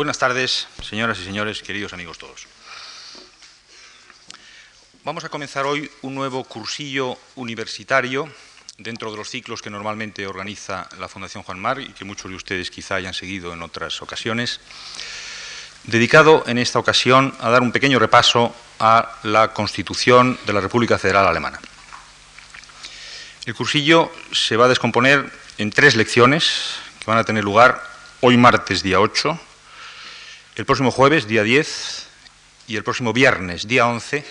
Buenas tardes, señoras y señores, queridos amigos todos. Vamos a comenzar hoy un nuevo cursillo universitario dentro de los ciclos que normalmente organiza la Fundación Juan Mar y que muchos de ustedes quizá hayan seguido en otras ocasiones, dedicado en esta ocasión a dar un pequeño repaso a la Constitución de la República Federal Alemana. El cursillo se va a descomponer en tres lecciones que van a tener lugar hoy martes día 8, el próximo jueves, día 10, y el próximo viernes, día 11,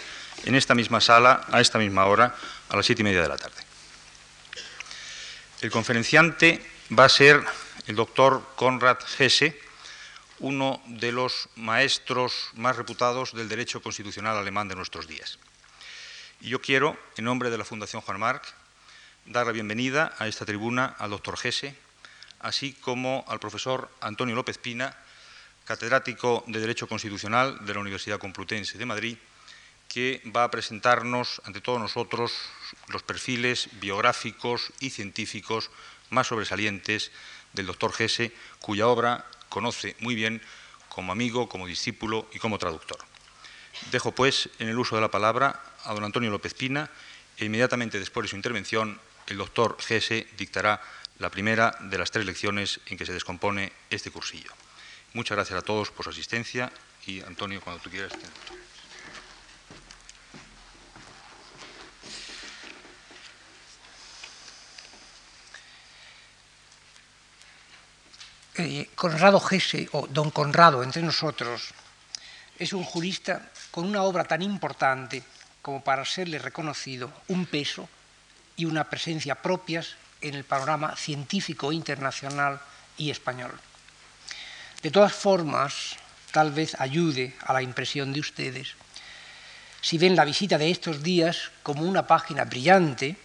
en esta misma sala, a esta misma hora, a las siete y media de la tarde. El conferenciante va a ser el doctor Konrad Hesse, uno de los maestros más reputados del derecho constitucional alemán de nuestros días. Y yo quiero, en nombre de la Fundación Juan Marc, dar la bienvenida a esta tribuna al doctor Hesse, así como al profesor Antonio López Pina, catedrático de Derecho Constitucional de la Universidad Complutense de Madrid, que va a presentarnos ante todos nosotros los perfiles biográficos y científicos más sobresalientes del doctor Gese, cuya obra conoce muy bien como amigo, como discípulo y como traductor. Dejo, pues, en el uso de la palabra a don Antonio López Pina e inmediatamente después de su intervención el doctor Gese dictará la primera de las tres lecciones en que se descompone este cursillo. Muchas gracias a todos por su asistencia y Antonio, cuando tú quieras. Eh, Conrado Gese, o don Conrado entre nosotros, es un jurista con una obra tan importante como para serle reconocido un peso y una presencia propias en el panorama científico internacional y español. De todas formas, tal vez ayude a la impresión de ustedes si ven la visita de estos días como una página brillante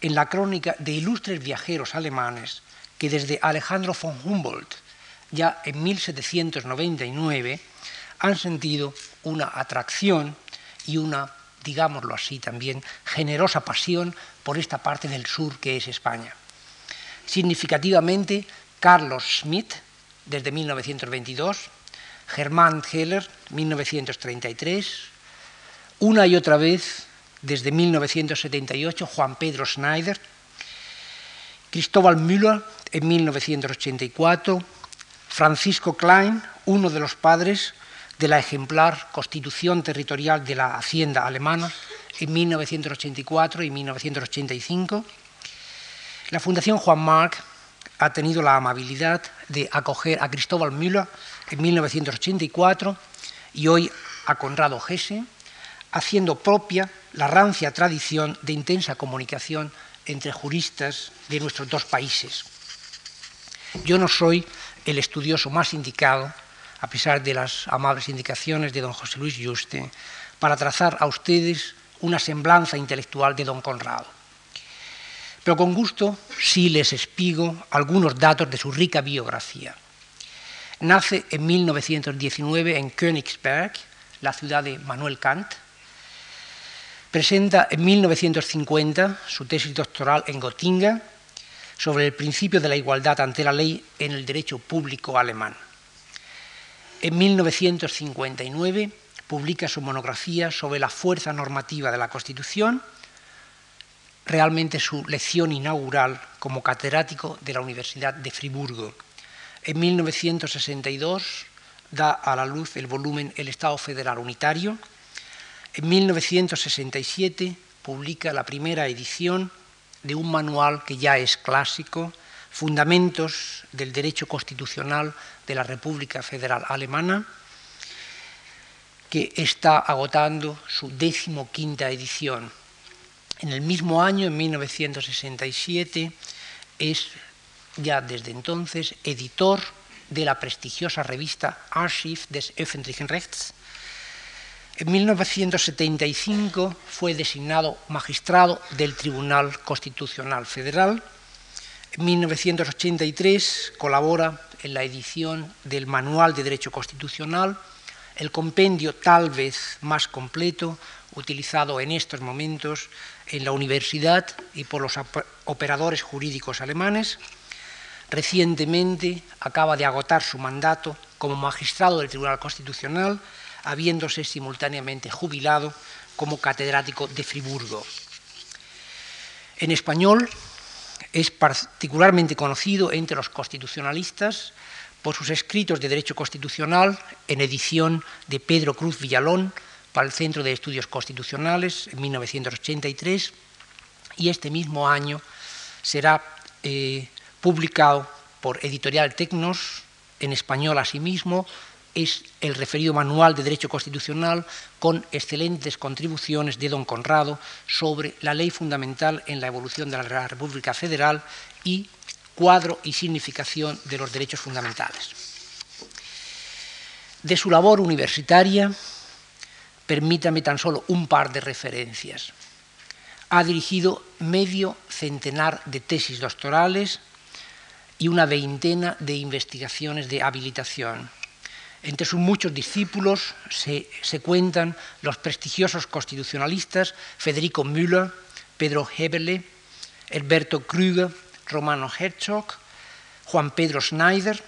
en la crónica de ilustres viajeros alemanes que desde Alejandro von Humboldt, ya en 1799, han sentido una atracción y una, digámoslo así también, generosa pasión por esta parte del sur que es España. Significativamente, Carlos Schmidt, desde 1922, Germán Heller, 1933, una y otra vez desde 1978, Juan Pedro Schneider, Cristóbal Müller en 1984, Francisco Klein, uno de los padres de la ejemplar Constitución Territorial de la Hacienda Alemana en 1984 y 1985. La Fundación Juan Marc ha tenido la amabilidad de acoger a Cristóbal Müller en 1984 y hoy a Conrado Gese, haciendo propia la rancia tradición de intensa comunicación entre juristas de nuestros dos países. Yo no soy el estudioso más indicado, a pesar de las amables indicaciones de don José Luis Juste, para trazar a ustedes una semblanza intelectual de don Conrado pero con gusto sí les espigo algunos datos de su rica biografía. Nace en 1919 en Königsberg, la ciudad de Manuel Kant. Presenta en 1950 su tesis doctoral en Göttingen sobre el principio de la igualdad ante la ley en el derecho público alemán. En 1959 publica su monografía sobre la fuerza normativa de la Constitución realmente su lección inaugural como catedrático de la Universidad de Friburgo. En 1962 da a la luz el volumen El Estado Federal Unitario. En 1967 publica la primera edición de un manual que ya es clásico, Fundamentos del Derecho Constitucional de la República Federal Alemana, que está agotando su decimoquinta edición en el mismo año, en 1967, es ya desde entonces editor de la prestigiosa revista Archiv des öffentlichen Rechts. En 1975 fue designado magistrado del Tribunal Constitucional Federal. En 1983 colabora en la edición del Manual de Derecho Constitucional, el compendio tal vez más completo utilizado en estos momentos en la universidad y por los operadores jurídicos alemanes. Recientemente acaba de agotar su mandato como magistrado del Tribunal Constitucional, habiéndose simultáneamente jubilado como catedrático de Friburgo. En español es particularmente conocido entre los constitucionalistas por sus escritos de Derecho Constitucional en edición de Pedro Cruz Villalón para el Centro de Estudios Constitucionales en 1983 y este mismo año será eh, publicado por Editorial Tecnos en español asimismo es el referido manual de Derecho Constitucional con excelentes contribuciones de don Conrado sobre la ley fundamental en la evolución de la República Federal y cuadro y significación de los derechos fundamentales. De su labor universitaria, permítame tan solo un par de referencias. Ha dirigido medio centenar de tesis doctorales y una veintena de investigaciones de habilitación entre sus muchos discípulos se, cuentan los prestigiosos constitucionalistas Federico Müller, Pedro Heberle, Alberto Krüger, Romano Herzog, Juan Pedro Schneider,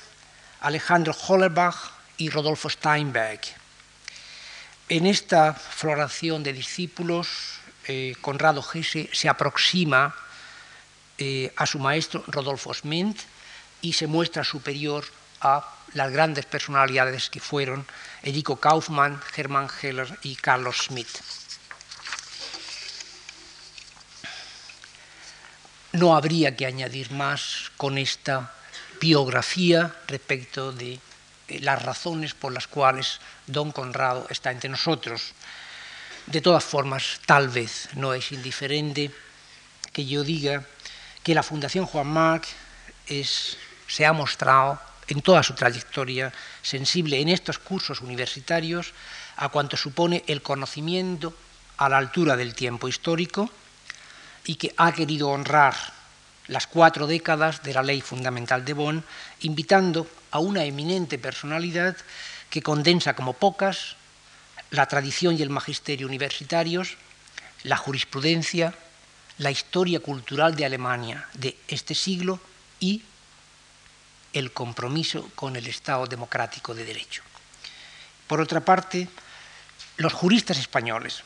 Alejandro Hollerbach y Rodolfo Steinberg. En esta floración de discípulos, eh, Conrado Gese se aproxima eh, a su maestro Rodolfo Smith y se muestra superior a las grandes personalidades que fueron Enrico Kaufmann, Hermann Heller y Carlos Schmidt. No habría que añadir más con esta biografía respecto de las razones por las cuales don Conrado está entre nosotros. De todas formas, tal vez no es indiferente que yo diga que la Fundación Juan Marc se ha mostrado en toda su trayectoria sensible en estos cursos universitarios a cuanto supone el conocimiento a la altura del tiempo histórico y que ha querido honrar las cuatro décadas de la ley fundamental de Bonn, invitando a una eminente personalidad que condensa como pocas la tradición y el magisterio universitarios, la jurisprudencia, la historia cultural de Alemania de este siglo y el compromiso con el Estado democrático de derecho. Por otra parte, los juristas españoles,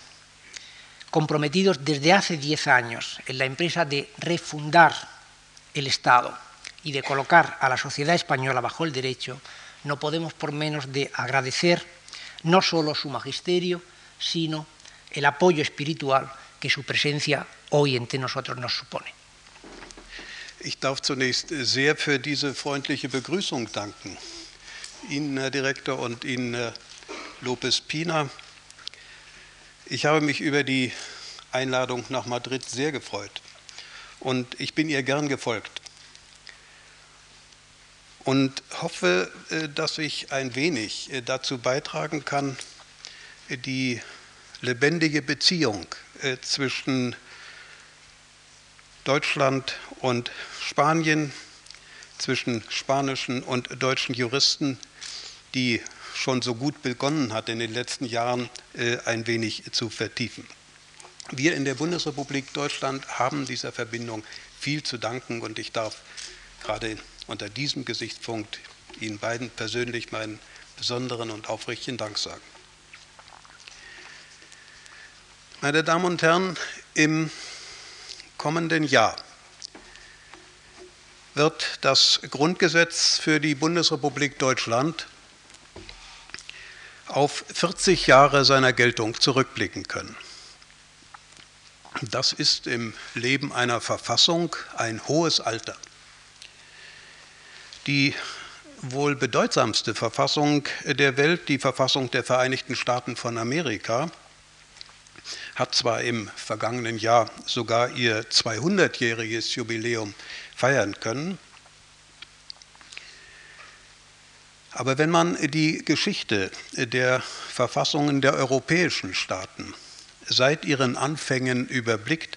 comprometidos desde hace diez años en la empresa de refundar el Estado y de colocar a la sociedad española bajo el derecho, no podemos por menos de agradecer no solo su magisterio, sino el apoyo espiritual que su presencia hoy entre nosotros nos supone. Ich darf zunächst sehr für diese freundliche Begrüßung danken. Ihnen, Herr Direktor, und Ihnen, Herr Lopez Pina. Ich habe mich über die Einladung nach Madrid sehr gefreut und ich bin ihr gern gefolgt und hoffe, äh, dass ich ein wenig äh, dazu beitragen kann, die lebendige Beziehung äh, zwischen Deutschland und Spanien zwischen spanischen und deutschen Juristen, die schon so gut begonnen hat, in den letzten Jahren äh, ein wenig zu vertiefen. Wir in der Bundesrepublik Deutschland haben dieser Verbindung viel zu danken und ich darf gerade unter diesem Gesichtspunkt Ihnen beiden persönlich meinen besonderen und aufrichtigen Dank sagen. Meine Damen und Herren, im kommenden Jahr wird das Grundgesetz für die Bundesrepublik Deutschland auf 40 Jahre seiner Geltung zurückblicken können. Das ist im Leben einer Verfassung ein hohes Alter. Die wohl bedeutsamste Verfassung der Welt, die Verfassung der Vereinigten Staaten von Amerika, hat zwar im vergangenen Jahr sogar ihr 200-jähriges Jubiläum feiern können, aber wenn man die Geschichte der Verfassungen der europäischen Staaten seit ihren Anfängen überblickt,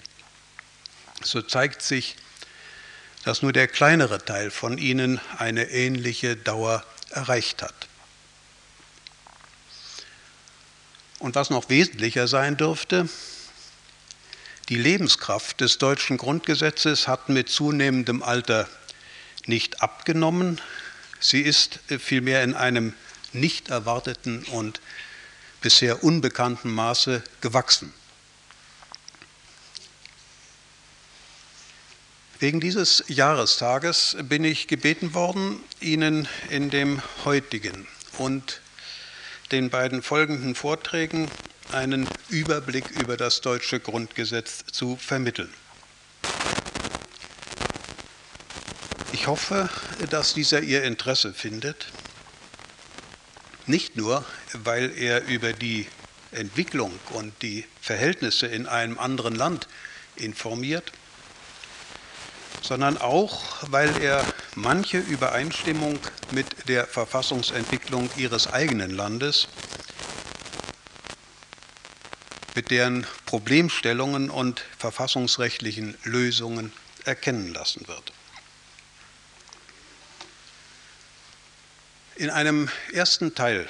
so zeigt sich, dass nur der kleinere Teil von ihnen eine ähnliche Dauer erreicht hat. Und was noch wesentlicher sein dürfte, die Lebenskraft des deutschen Grundgesetzes hat mit zunehmendem Alter nicht abgenommen, sie ist vielmehr in einem nicht erwarteten und bisher unbekannten Maße gewachsen. Wegen dieses Jahrestages bin ich gebeten worden, Ihnen in dem heutigen und den beiden folgenden Vorträgen einen Überblick über das deutsche Grundgesetz zu vermitteln. Ich hoffe, dass dieser Ihr Interesse findet, nicht nur, weil er über die Entwicklung und die Verhältnisse in einem anderen Land informiert, sondern auch, weil er manche Übereinstimmung mit der Verfassungsentwicklung ihres eigenen Landes, mit deren Problemstellungen und verfassungsrechtlichen Lösungen erkennen lassen wird. In einem ersten Teil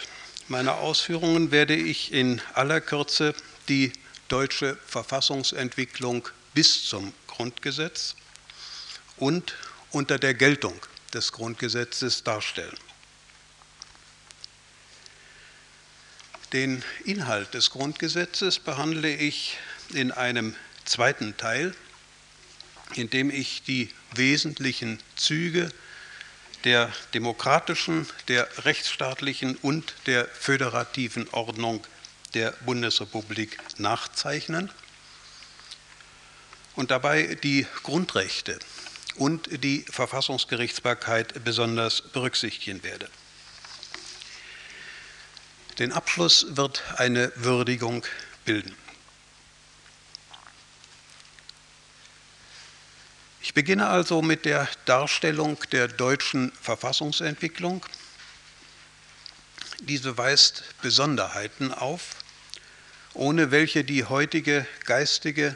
meiner Ausführungen werde ich in aller Kürze die deutsche Verfassungsentwicklung bis zum Grundgesetz und unter der Geltung des Grundgesetzes darstellen. Den Inhalt des Grundgesetzes behandle ich in einem zweiten Teil, in dem ich die wesentlichen Züge der demokratischen, der rechtsstaatlichen und der föderativen Ordnung der Bundesrepublik nachzeichnen und dabei die Grundrechte und die Verfassungsgerichtsbarkeit besonders berücksichtigen werde. Den Abschluss wird eine Würdigung bilden. Ich beginne also mit der Darstellung der deutschen Verfassungsentwicklung. Diese weist Besonderheiten auf, ohne welche die heutige geistige,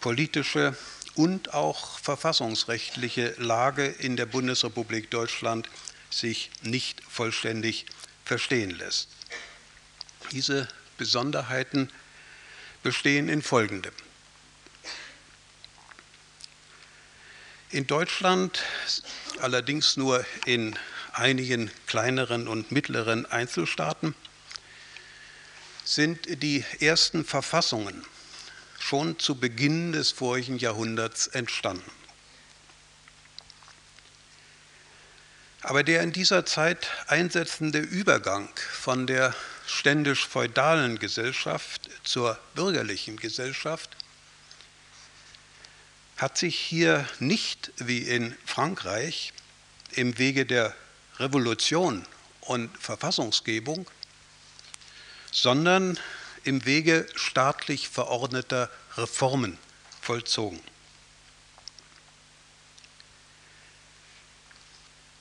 politische und auch verfassungsrechtliche Lage in der Bundesrepublik Deutschland sich nicht vollständig verstehen lässt. Diese Besonderheiten bestehen in folgendem. In Deutschland, allerdings nur in einigen kleineren und mittleren Einzelstaaten, sind die ersten Verfassungen schon zu Beginn des vorigen Jahrhunderts entstanden. Aber der in dieser Zeit einsetzende Übergang von der ständisch-feudalen Gesellschaft zur bürgerlichen Gesellschaft hat sich hier nicht wie in Frankreich im Wege der Revolution und Verfassungsgebung, sondern im Wege staatlich verordneter Reformen vollzogen.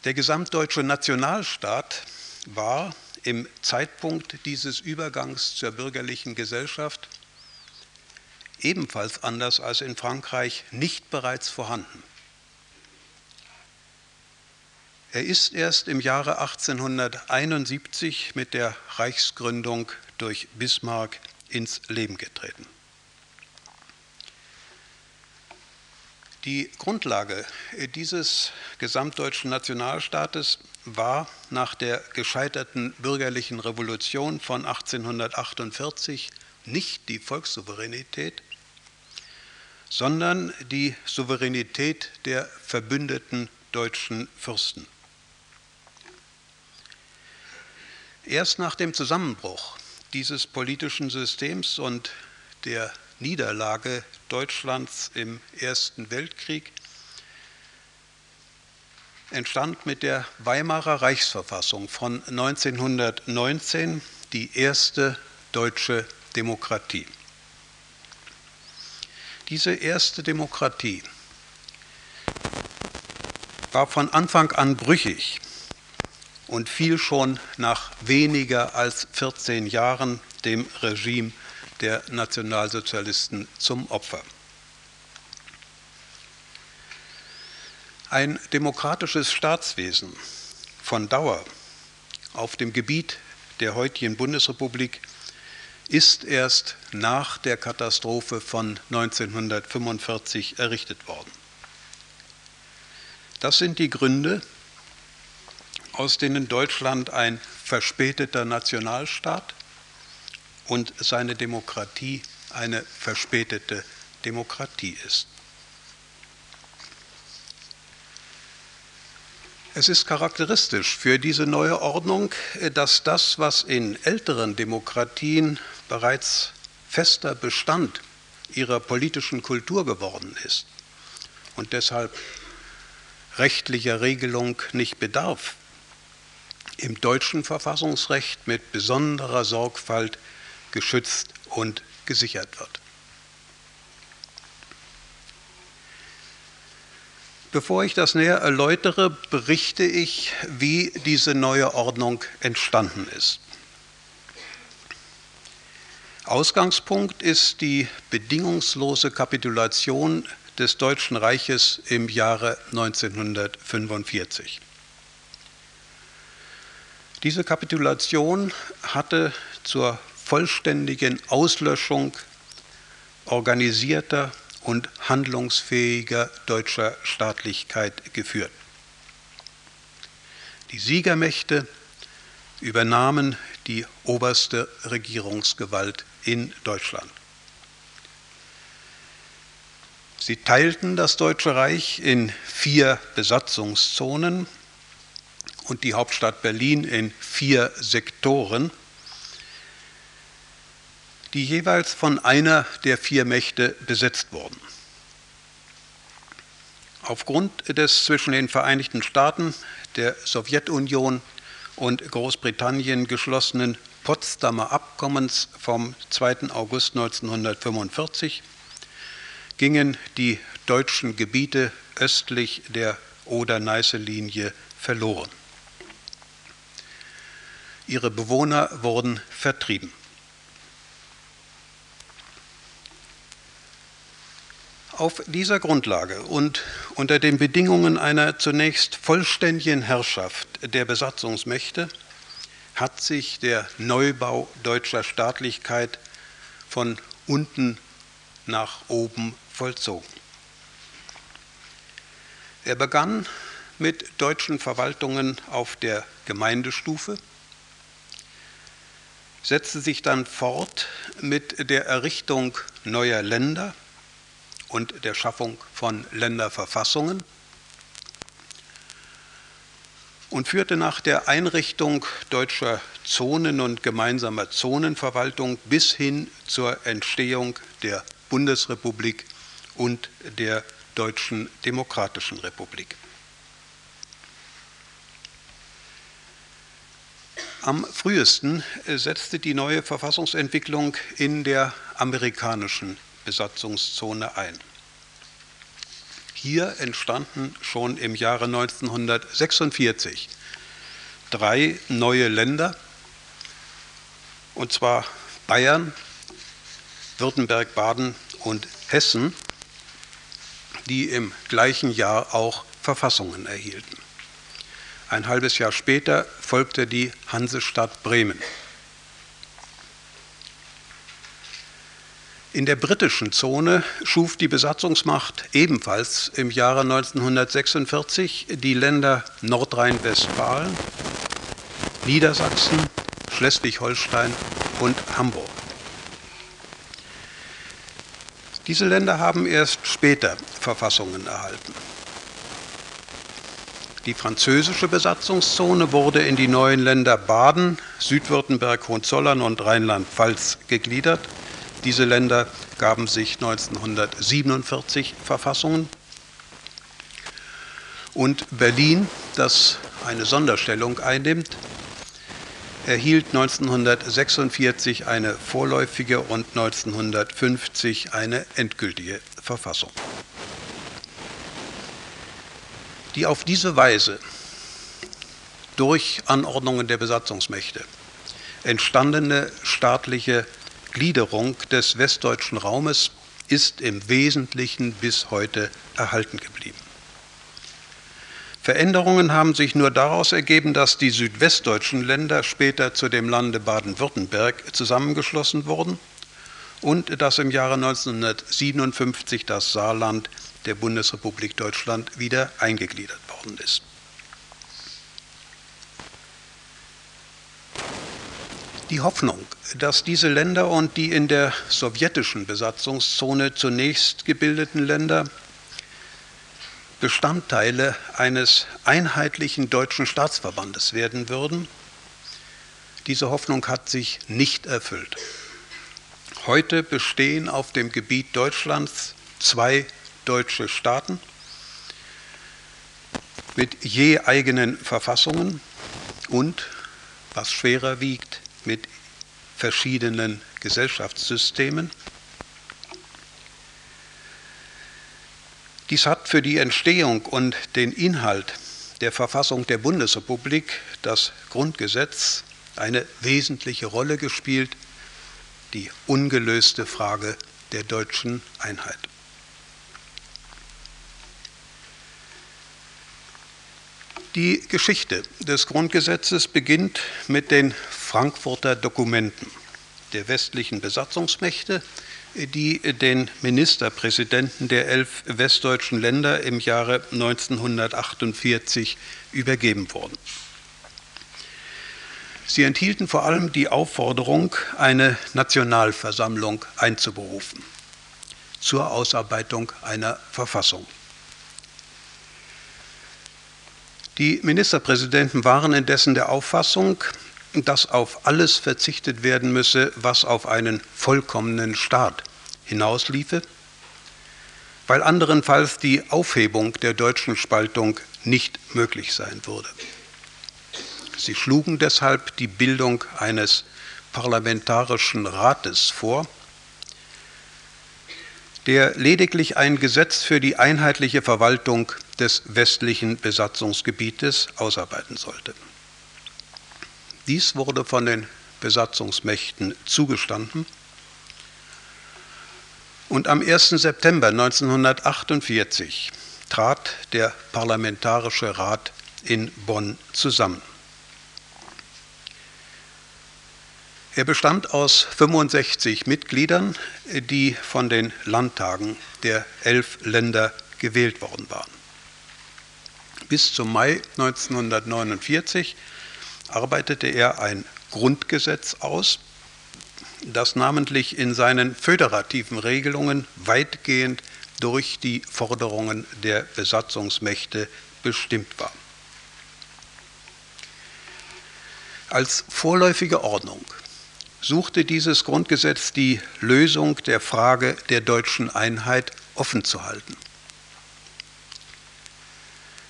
Der gesamtdeutsche Nationalstaat war im Zeitpunkt dieses Übergangs zur bürgerlichen Gesellschaft ebenfalls anders als in Frankreich nicht bereits vorhanden. Er ist erst im Jahre 1871 mit der Reichsgründung durch Bismarck ins Leben getreten. Die Grundlage dieses gesamtdeutschen Nationalstaates war nach der gescheiterten bürgerlichen Revolution von 1848 nicht die Volkssouveränität, sondern die Souveränität der verbündeten deutschen Fürsten. Erst nach dem Zusammenbruch dieses politischen Systems und der Niederlage Deutschlands im Ersten Weltkrieg entstand mit der Weimarer Reichsverfassung von 1919 die erste deutsche Demokratie. Diese erste Demokratie war von Anfang an brüchig und fiel schon nach weniger als 14 Jahren dem Regime der Nationalsozialisten zum Opfer. Ein demokratisches Staatswesen von Dauer auf dem Gebiet der heutigen Bundesrepublik ist erst nach der Katastrophe von 1945 errichtet worden. Das sind die Gründe, aus denen Deutschland ein verspäteter Nationalstaat und seine Demokratie eine verspätete Demokratie ist. Es ist charakteristisch für diese neue Ordnung, dass das, was in älteren Demokratien bereits fester Bestand ihrer politischen Kultur geworden ist und deshalb rechtlicher Regelung nicht bedarf, im deutschen Verfassungsrecht mit besonderer Sorgfalt geschützt und gesichert wird. Bevor ich das näher erläutere, berichte ich, wie diese neue Ordnung entstanden ist. Ausgangspunkt ist die bedingungslose Kapitulation des Deutschen Reiches im Jahre 1945. Diese Kapitulation hatte zur vollständigen Auslöschung organisierter und handlungsfähiger deutscher Staatlichkeit geführt. Die Siegermächte übernahmen die oberste Regierungsgewalt in Deutschland. Sie teilten das Deutsche Reich in vier Besatzungszonen und die Hauptstadt Berlin in vier Sektoren die jeweils von einer der vier Mächte besetzt wurden. Aufgrund des zwischen den Vereinigten Staaten, der Sowjetunion und Großbritannien geschlossenen Potsdamer Abkommens vom 2. August 1945 gingen die deutschen Gebiete östlich der Oder-Neiße-Linie verloren. Ihre Bewohner wurden vertrieben. Auf dieser Grundlage und unter den Bedingungen einer zunächst vollständigen Herrschaft der Besatzungsmächte hat sich der Neubau deutscher Staatlichkeit von unten nach oben vollzogen. Er begann mit deutschen Verwaltungen auf der Gemeindestufe, setzte sich dann fort mit der Errichtung neuer Länder, und der Schaffung von Länderverfassungen und führte nach der Einrichtung deutscher Zonen und gemeinsamer Zonenverwaltung bis hin zur Entstehung der Bundesrepublik und der Deutschen Demokratischen Republik. Am frühesten setzte die neue Verfassungsentwicklung in der amerikanischen Besatzungszone ein. Hier entstanden schon im Jahre 1946 drei neue Länder, und zwar Bayern, Württemberg, Baden und Hessen, die im gleichen Jahr auch Verfassungen erhielten. Ein halbes Jahr später folgte die Hansestadt Bremen. In der britischen Zone schuf die Besatzungsmacht ebenfalls im Jahre 1946 die Länder Nordrhein-Westfalen, Niedersachsen, Schleswig-Holstein und Hamburg. Diese Länder haben erst später Verfassungen erhalten. Die französische Besatzungszone wurde in die neuen Länder Baden, Südwürttemberg, Hohenzollern und Rheinland-Pfalz gegliedert diese Länder gaben sich 1947 Verfassungen. Und Berlin, das eine Sonderstellung einnimmt, erhielt 1946 eine vorläufige und 1950 eine endgültige Verfassung. Die auf diese Weise durch Anordnungen der Besatzungsmächte entstandene staatliche Gliederung des westdeutschen Raumes ist im Wesentlichen bis heute erhalten geblieben. Veränderungen haben sich nur daraus ergeben, dass die südwestdeutschen Länder später zu dem Lande Baden-Württemberg zusammengeschlossen wurden und dass im Jahre 1957 das Saarland der Bundesrepublik Deutschland wieder eingegliedert worden ist. Die Hoffnung, dass diese Länder und die in der sowjetischen Besatzungszone zunächst gebildeten Länder Bestandteile eines einheitlichen deutschen Staatsverbandes werden würden, diese Hoffnung hat sich nicht erfüllt. Heute bestehen auf dem Gebiet Deutschlands zwei deutsche Staaten mit je eigenen Verfassungen und, was schwerer wiegt, mit verschiedenen Gesellschaftssystemen. Dies hat für die Entstehung und den Inhalt der Verfassung der Bundesrepublik, das Grundgesetz, eine wesentliche Rolle gespielt, die ungelöste Frage der deutschen Einheit. Die Geschichte des Grundgesetzes beginnt mit den Frankfurter Dokumenten der westlichen Besatzungsmächte, die den Ministerpräsidenten der elf westdeutschen Länder im Jahre 1948 übergeben wurden. Sie enthielten vor allem die Aufforderung, eine Nationalversammlung einzuberufen zur Ausarbeitung einer Verfassung. Die Ministerpräsidenten waren indessen der Auffassung, dass auf alles verzichtet werden müsse, was auf einen vollkommenen Staat hinausliefe, weil anderenfalls die Aufhebung der deutschen Spaltung nicht möglich sein würde. Sie schlugen deshalb die Bildung eines parlamentarischen Rates vor, der lediglich ein Gesetz für die einheitliche Verwaltung des westlichen Besatzungsgebietes ausarbeiten sollte. Dies wurde von den Besatzungsmächten zugestanden und am 1. September 1948 trat der Parlamentarische Rat in Bonn zusammen. Er bestand aus 65 Mitgliedern, die von den Landtagen der elf Länder gewählt worden waren. Bis zum Mai 1949 arbeitete er ein Grundgesetz aus, das namentlich in seinen föderativen Regelungen weitgehend durch die Forderungen der Besatzungsmächte bestimmt war. Als vorläufige Ordnung suchte dieses Grundgesetz die Lösung der Frage der deutschen Einheit offen zu halten.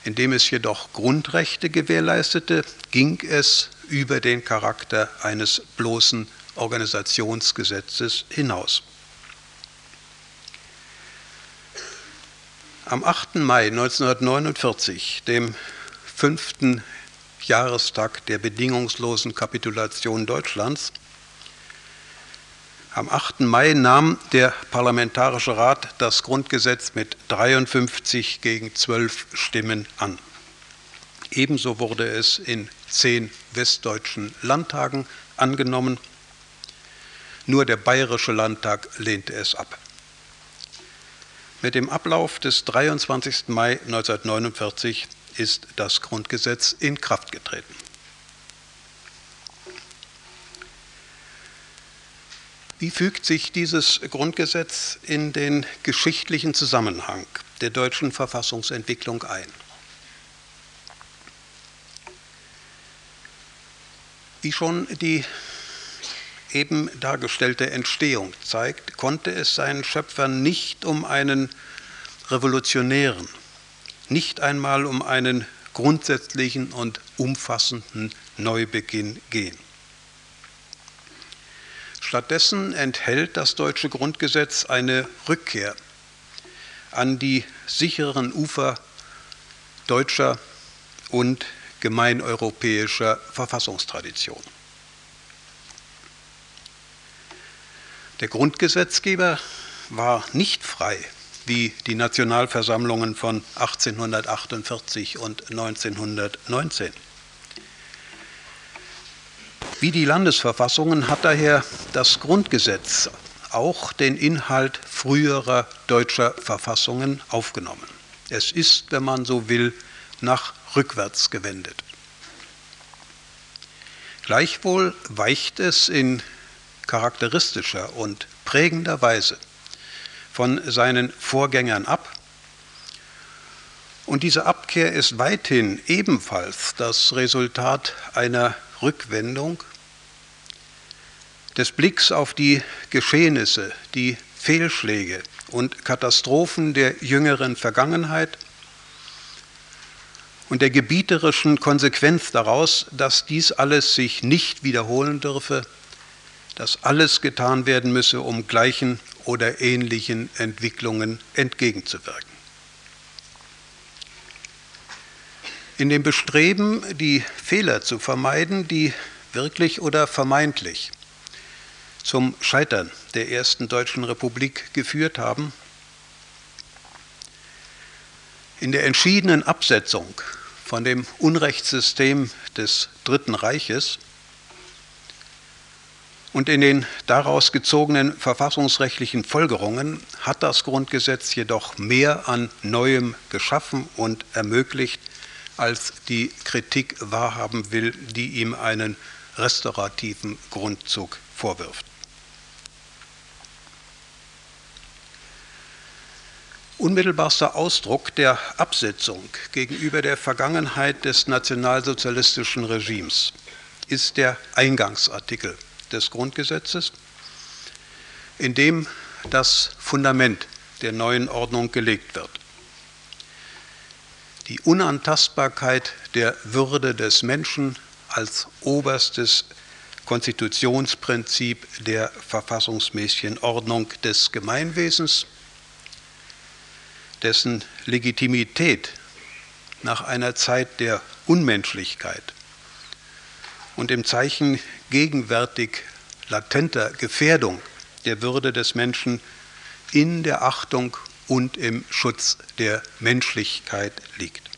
Indem es jedoch Grundrechte gewährleistete, ging es über den Charakter eines bloßen Organisationsgesetzes hinaus. Am 8. Mai 1949, dem fünften Jahrestag der bedingungslosen Kapitulation Deutschlands, am 8. Mai nahm der Parlamentarische Rat das Grundgesetz mit 53 gegen 12 Stimmen an. Ebenso wurde es in zehn westdeutschen Landtagen angenommen. Nur der Bayerische Landtag lehnte es ab. Mit dem Ablauf des 23. Mai 1949 ist das Grundgesetz in Kraft getreten. Wie fügt sich dieses Grundgesetz in den geschichtlichen Zusammenhang der deutschen Verfassungsentwicklung ein? Wie schon die eben dargestellte Entstehung zeigt, konnte es seinen Schöpfern nicht um einen revolutionären, nicht einmal um einen grundsätzlichen und umfassenden Neubeginn gehen. Stattdessen enthält das deutsche Grundgesetz eine Rückkehr an die sicheren Ufer deutscher und gemeineuropäischer Verfassungstradition. Der Grundgesetzgeber war nicht frei wie die Nationalversammlungen von 1848 und 1919. Wie die Landesverfassungen hat daher das Grundgesetz auch den Inhalt früherer deutscher Verfassungen aufgenommen. Es ist, wenn man so will, nach rückwärts gewendet. Gleichwohl weicht es in charakteristischer und prägender Weise von seinen Vorgängern ab. Und diese Abkehr ist weithin ebenfalls das Resultat einer Rückwendung des Blicks auf die Geschehnisse, die Fehlschläge und Katastrophen der jüngeren Vergangenheit und der gebieterischen Konsequenz daraus, dass dies alles sich nicht wiederholen dürfe, dass alles getan werden müsse, um gleichen oder ähnlichen Entwicklungen entgegenzuwirken. In dem Bestreben, die Fehler zu vermeiden, die wirklich oder vermeintlich zum Scheitern der ersten deutschen Republik geführt haben, in der entschiedenen Absetzung von dem Unrechtssystem des Dritten Reiches und in den daraus gezogenen verfassungsrechtlichen Folgerungen hat das Grundgesetz jedoch mehr an Neuem geschaffen und ermöglicht, als die Kritik wahrhaben will, die ihm einen restaurativen Grundzug vorwirft. Unmittelbarster Ausdruck der Absetzung gegenüber der Vergangenheit des nationalsozialistischen Regimes ist der Eingangsartikel des Grundgesetzes, in dem das Fundament der neuen Ordnung gelegt wird. Die Unantastbarkeit der Würde des Menschen als oberstes Konstitutionsprinzip der verfassungsmäßigen Ordnung des Gemeinwesens dessen Legitimität nach einer Zeit der Unmenschlichkeit und im Zeichen gegenwärtig latenter Gefährdung der Würde des Menschen in der Achtung und im Schutz der Menschlichkeit liegt.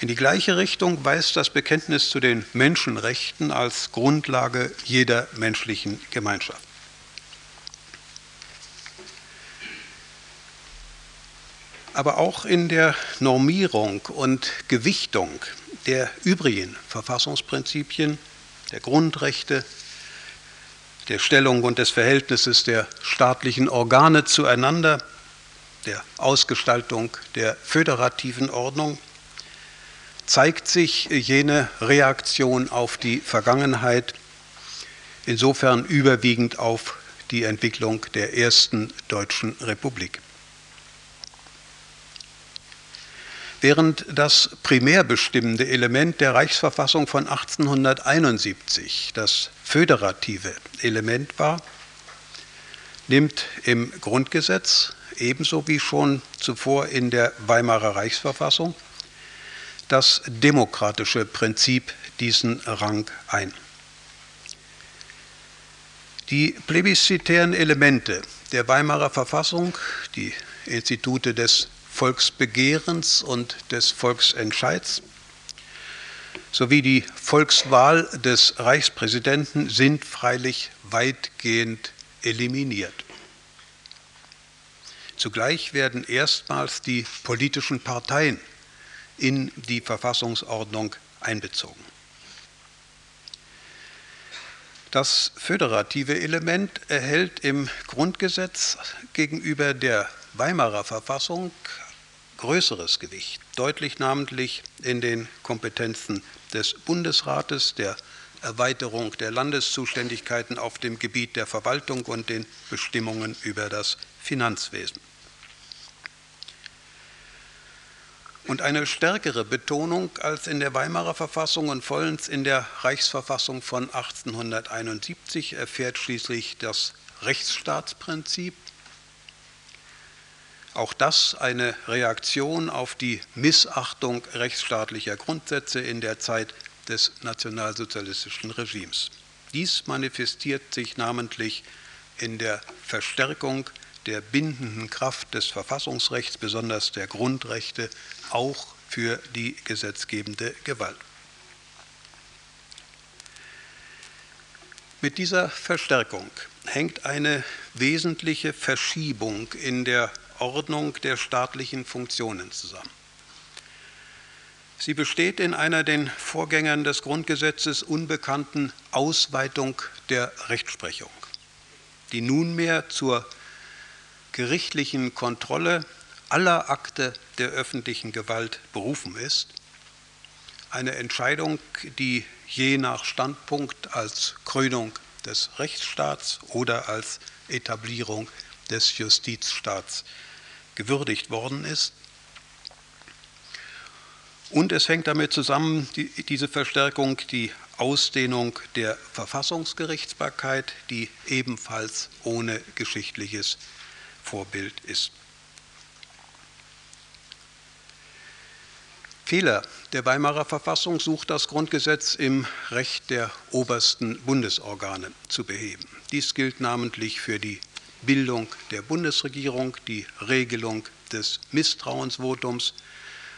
In die gleiche Richtung weist das Bekenntnis zu den Menschenrechten als Grundlage jeder menschlichen Gemeinschaft. Aber auch in der Normierung und Gewichtung der übrigen Verfassungsprinzipien, der Grundrechte, der Stellung und des Verhältnisses der staatlichen Organe zueinander, der Ausgestaltung der föderativen Ordnung, zeigt sich jene Reaktion auf die Vergangenheit insofern überwiegend auf die Entwicklung der ersten deutschen Republik. Während das primär bestimmende Element der Reichsverfassung von 1871 das föderative Element war, nimmt im Grundgesetz ebenso wie schon zuvor in der Weimarer Reichsverfassung das demokratische Prinzip diesen Rang ein. Die plebiszitären Elemente der Weimarer Verfassung, die Institute des Volksbegehrens und des Volksentscheids sowie die Volkswahl des Reichspräsidenten sind freilich weitgehend eliminiert. Zugleich werden erstmals die politischen Parteien in die Verfassungsordnung einbezogen. Das föderative Element erhält im Grundgesetz gegenüber der Weimarer Verfassung größeres Gewicht, deutlich namentlich in den Kompetenzen des Bundesrates, der Erweiterung der Landeszuständigkeiten auf dem Gebiet der Verwaltung und den Bestimmungen über das Finanzwesen. Und eine stärkere Betonung als in der Weimarer Verfassung und vollends in der Reichsverfassung von 1871 erfährt schließlich das Rechtsstaatsprinzip, auch das eine Reaktion auf die Missachtung rechtsstaatlicher Grundsätze in der Zeit des nationalsozialistischen Regimes. Dies manifestiert sich namentlich in der Verstärkung der bindenden Kraft des Verfassungsrechts, besonders der Grundrechte, auch für die gesetzgebende Gewalt. Mit dieser Verstärkung hängt eine wesentliche Verschiebung in der Ordnung der staatlichen Funktionen zusammen. Sie besteht in einer den Vorgängern des Grundgesetzes unbekannten Ausweitung der Rechtsprechung, die nunmehr zur gerichtlichen Kontrolle aller Akte der öffentlichen Gewalt berufen ist. Eine Entscheidung, die je nach Standpunkt als Krönung des Rechtsstaats oder als Etablierung des Justizstaats gewürdigt worden ist. Und es hängt damit zusammen, die, diese Verstärkung, die Ausdehnung der Verfassungsgerichtsbarkeit, die ebenfalls ohne geschichtliches Vorbild ist. Fehler der Weimarer Verfassung sucht das Grundgesetz im Recht der obersten Bundesorgane zu beheben. Dies gilt namentlich für die Bildung der Bundesregierung, die Regelung des Misstrauensvotums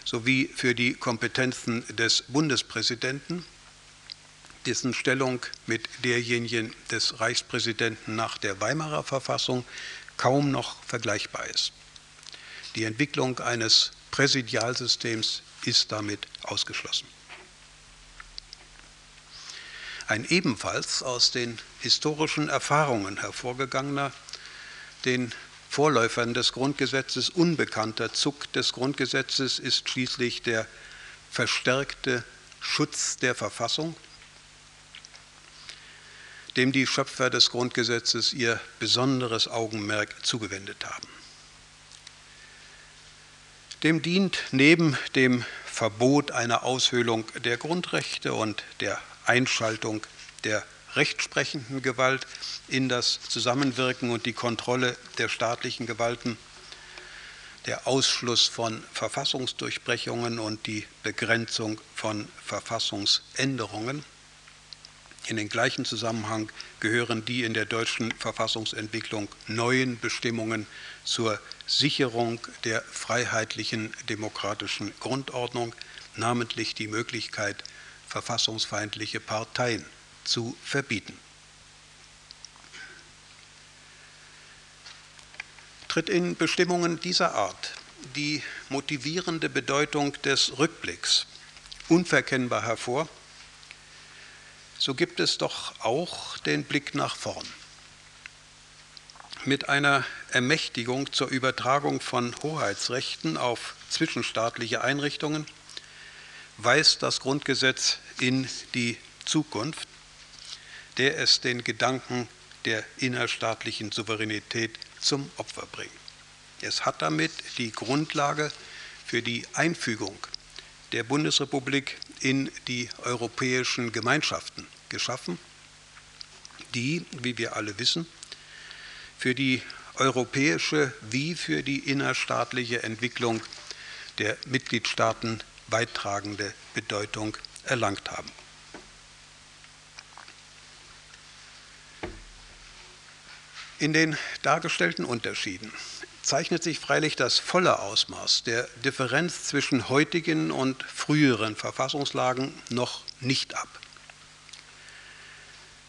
sowie für die Kompetenzen des Bundespräsidenten, dessen Stellung mit derjenigen des Reichspräsidenten nach der Weimarer Verfassung kaum noch vergleichbar ist. Die Entwicklung eines Präsidialsystems ist damit ausgeschlossen. Ein ebenfalls aus den historischen Erfahrungen hervorgegangener, den Vorläufern des Grundgesetzes unbekannter Zug des Grundgesetzes ist schließlich der verstärkte Schutz der Verfassung, dem die Schöpfer des Grundgesetzes ihr besonderes Augenmerk zugewendet haben. Dem dient neben dem Verbot einer Aushöhlung der Grundrechte und der Einschaltung der rechtsprechenden Gewalt in das Zusammenwirken und die Kontrolle der staatlichen Gewalten, der Ausschluss von Verfassungsdurchbrechungen und die Begrenzung von Verfassungsänderungen. In den gleichen Zusammenhang gehören die in der deutschen Verfassungsentwicklung neuen Bestimmungen zur Sicherung der freiheitlichen demokratischen Grundordnung, namentlich die Möglichkeit, verfassungsfeindliche Parteien zu verbieten. Tritt in Bestimmungen dieser Art die motivierende Bedeutung des Rückblicks unverkennbar hervor, so gibt es doch auch den Blick nach vorn. Mit einer Ermächtigung zur Übertragung von Hoheitsrechten auf zwischenstaatliche Einrichtungen weist das Grundgesetz in die Zukunft, der es den Gedanken der innerstaatlichen Souveränität zum Opfer bringt. Es hat damit die Grundlage für die Einfügung der Bundesrepublik in die europäischen Gemeinschaften geschaffen, die, wie wir alle wissen, für die europäische wie für die innerstaatliche Entwicklung der Mitgliedstaaten beitragende Bedeutung erlangt haben. In den dargestellten Unterschieden zeichnet sich freilich das volle Ausmaß der Differenz zwischen heutigen und früheren Verfassungslagen noch nicht ab.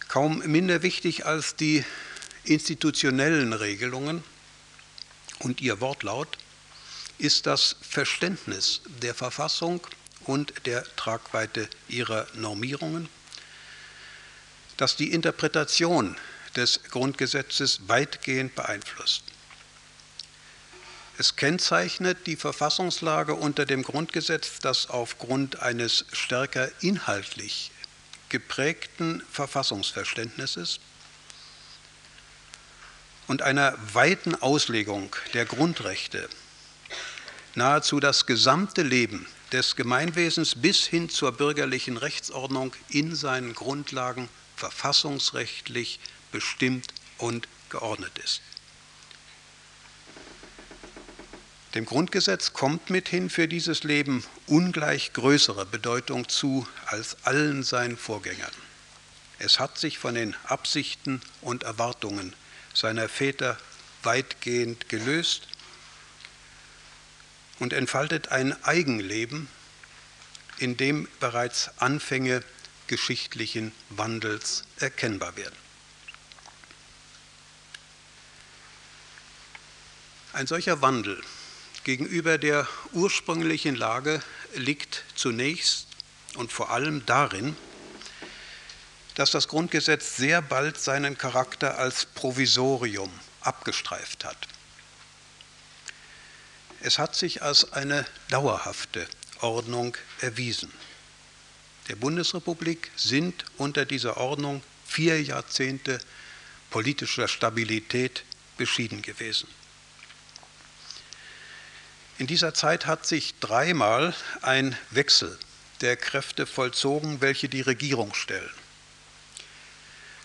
Kaum minder wichtig als die institutionellen Regelungen und ihr Wortlaut ist das Verständnis der Verfassung und der Tragweite ihrer Normierungen, das die Interpretation des Grundgesetzes weitgehend beeinflusst. Es kennzeichnet die Verfassungslage unter dem Grundgesetz, dass aufgrund eines stärker inhaltlich geprägten Verfassungsverständnisses und einer weiten Auslegung der Grundrechte nahezu das gesamte Leben des Gemeinwesens bis hin zur bürgerlichen Rechtsordnung in seinen Grundlagen verfassungsrechtlich bestimmt und geordnet ist. Dem Grundgesetz kommt mithin für dieses Leben ungleich größere Bedeutung zu als allen seinen Vorgängern. Es hat sich von den Absichten und Erwartungen seiner Väter weitgehend gelöst und entfaltet ein Eigenleben, in dem bereits Anfänge geschichtlichen Wandels erkennbar werden. Ein solcher Wandel gegenüber der ursprünglichen Lage liegt zunächst und vor allem darin, dass das Grundgesetz sehr bald seinen Charakter als Provisorium abgestreift hat. Es hat sich als eine dauerhafte Ordnung erwiesen. Der Bundesrepublik sind unter dieser Ordnung vier Jahrzehnte politischer Stabilität beschieden gewesen. In dieser Zeit hat sich dreimal ein Wechsel der Kräfte vollzogen, welche die Regierung stellen.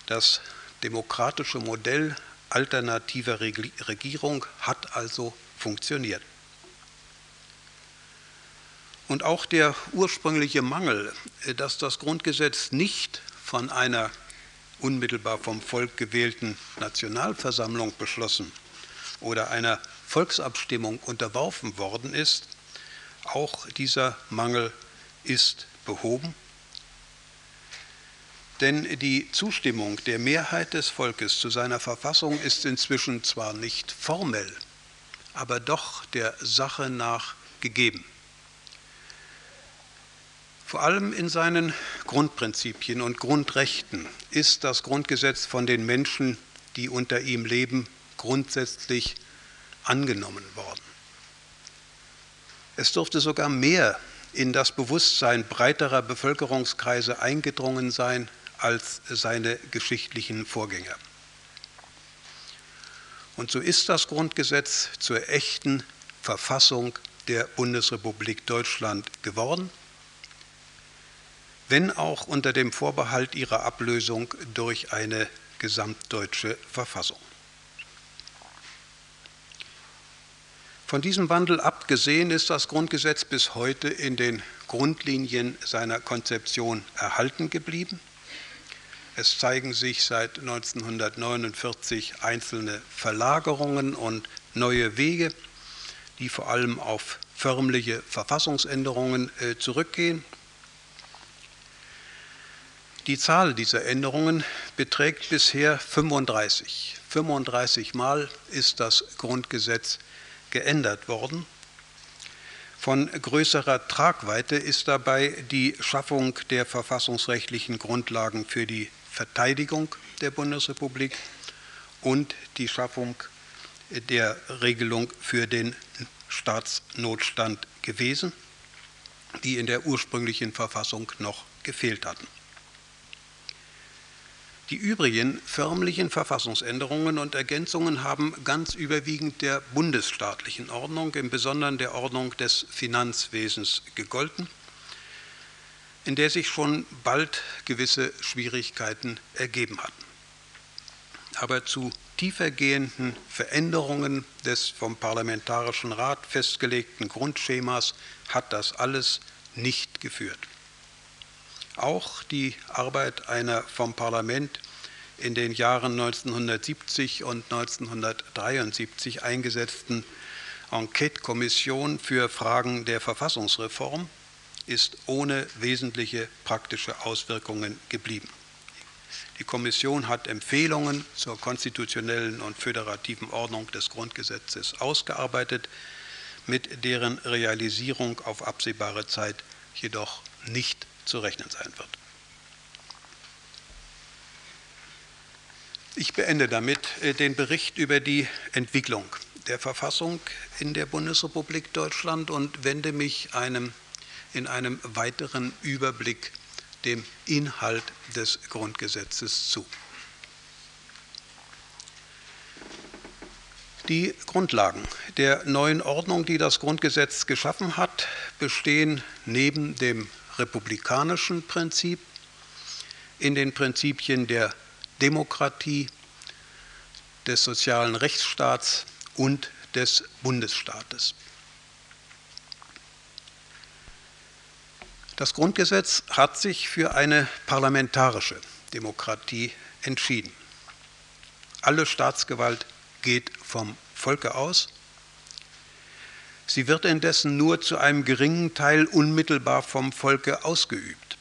Das demokratische Modell alternativer Regierung hat also funktioniert. Und auch der ursprüngliche Mangel, dass das Grundgesetz nicht von einer unmittelbar vom Volk gewählten Nationalversammlung beschlossen oder einer Volksabstimmung unterworfen worden ist, auch dieser Mangel ist behoben. Denn die Zustimmung der Mehrheit des Volkes zu seiner Verfassung ist inzwischen zwar nicht formell, aber doch der Sache nach gegeben. Vor allem in seinen Grundprinzipien und Grundrechten ist das Grundgesetz von den Menschen, die unter ihm leben, grundsätzlich angenommen worden. Es dürfte sogar mehr in das Bewusstsein breiterer Bevölkerungskreise eingedrungen sein als seine geschichtlichen Vorgänger. Und so ist das Grundgesetz zur echten Verfassung der Bundesrepublik Deutschland geworden, wenn auch unter dem Vorbehalt ihrer Ablösung durch eine gesamtdeutsche Verfassung. Von diesem Wandel abgesehen ist das Grundgesetz bis heute in den Grundlinien seiner Konzeption erhalten geblieben. Es zeigen sich seit 1949 einzelne Verlagerungen und neue Wege, die vor allem auf förmliche Verfassungsänderungen äh, zurückgehen. Die Zahl dieser Änderungen beträgt bisher 35. 35 Mal ist das Grundgesetz geändert worden. Von größerer Tragweite ist dabei die Schaffung der verfassungsrechtlichen Grundlagen für die Verteidigung der Bundesrepublik und die Schaffung der Regelung für den Staatsnotstand gewesen, die in der ursprünglichen Verfassung noch gefehlt hatten. Die übrigen förmlichen Verfassungsänderungen und Ergänzungen haben ganz überwiegend der bundesstaatlichen Ordnung, im Besonderen der Ordnung des Finanzwesens gegolten, in der sich schon bald gewisse Schwierigkeiten ergeben hatten. Aber zu tiefergehenden Veränderungen des vom Parlamentarischen Rat festgelegten Grundschemas hat das alles nicht geführt. Auch die Arbeit einer vom Parlament in den Jahren 1970 und 1973 eingesetzten Enquete-Kommission für Fragen der Verfassungsreform ist ohne wesentliche praktische Auswirkungen geblieben. Die Kommission hat Empfehlungen zur konstitutionellen und föderativen Ordnung des Grundgesetzes ausgearbeitet, mit deren Realisierung auf absehbare Zeit jedoch nicht zu rechnen sein wird. Ich beende damit äh, den Bericht über die Entwicklung der Verfassung in der Bundesrepublik Deutschland und wende mich einem, in einem weiteren Überblick dem Inhalt des Grundgesetzes zu. Die Grundlagen der neuen Ordnung, die das Grundgesetz geschaffen hat, bestehen neben dem republikanischen Prinzip, in den Prinzipien der Demokratie, des sozialen Rechtsstaats und des Bundesstaates. Das Grundgesetz hat sich für eine parlamentarische Demokratie entschieden. Alle Staatsgewalt geht vom Volke aus Sie wird indessen nur zu einem geringen Teil unmittelbar vom Volke ausgeübt.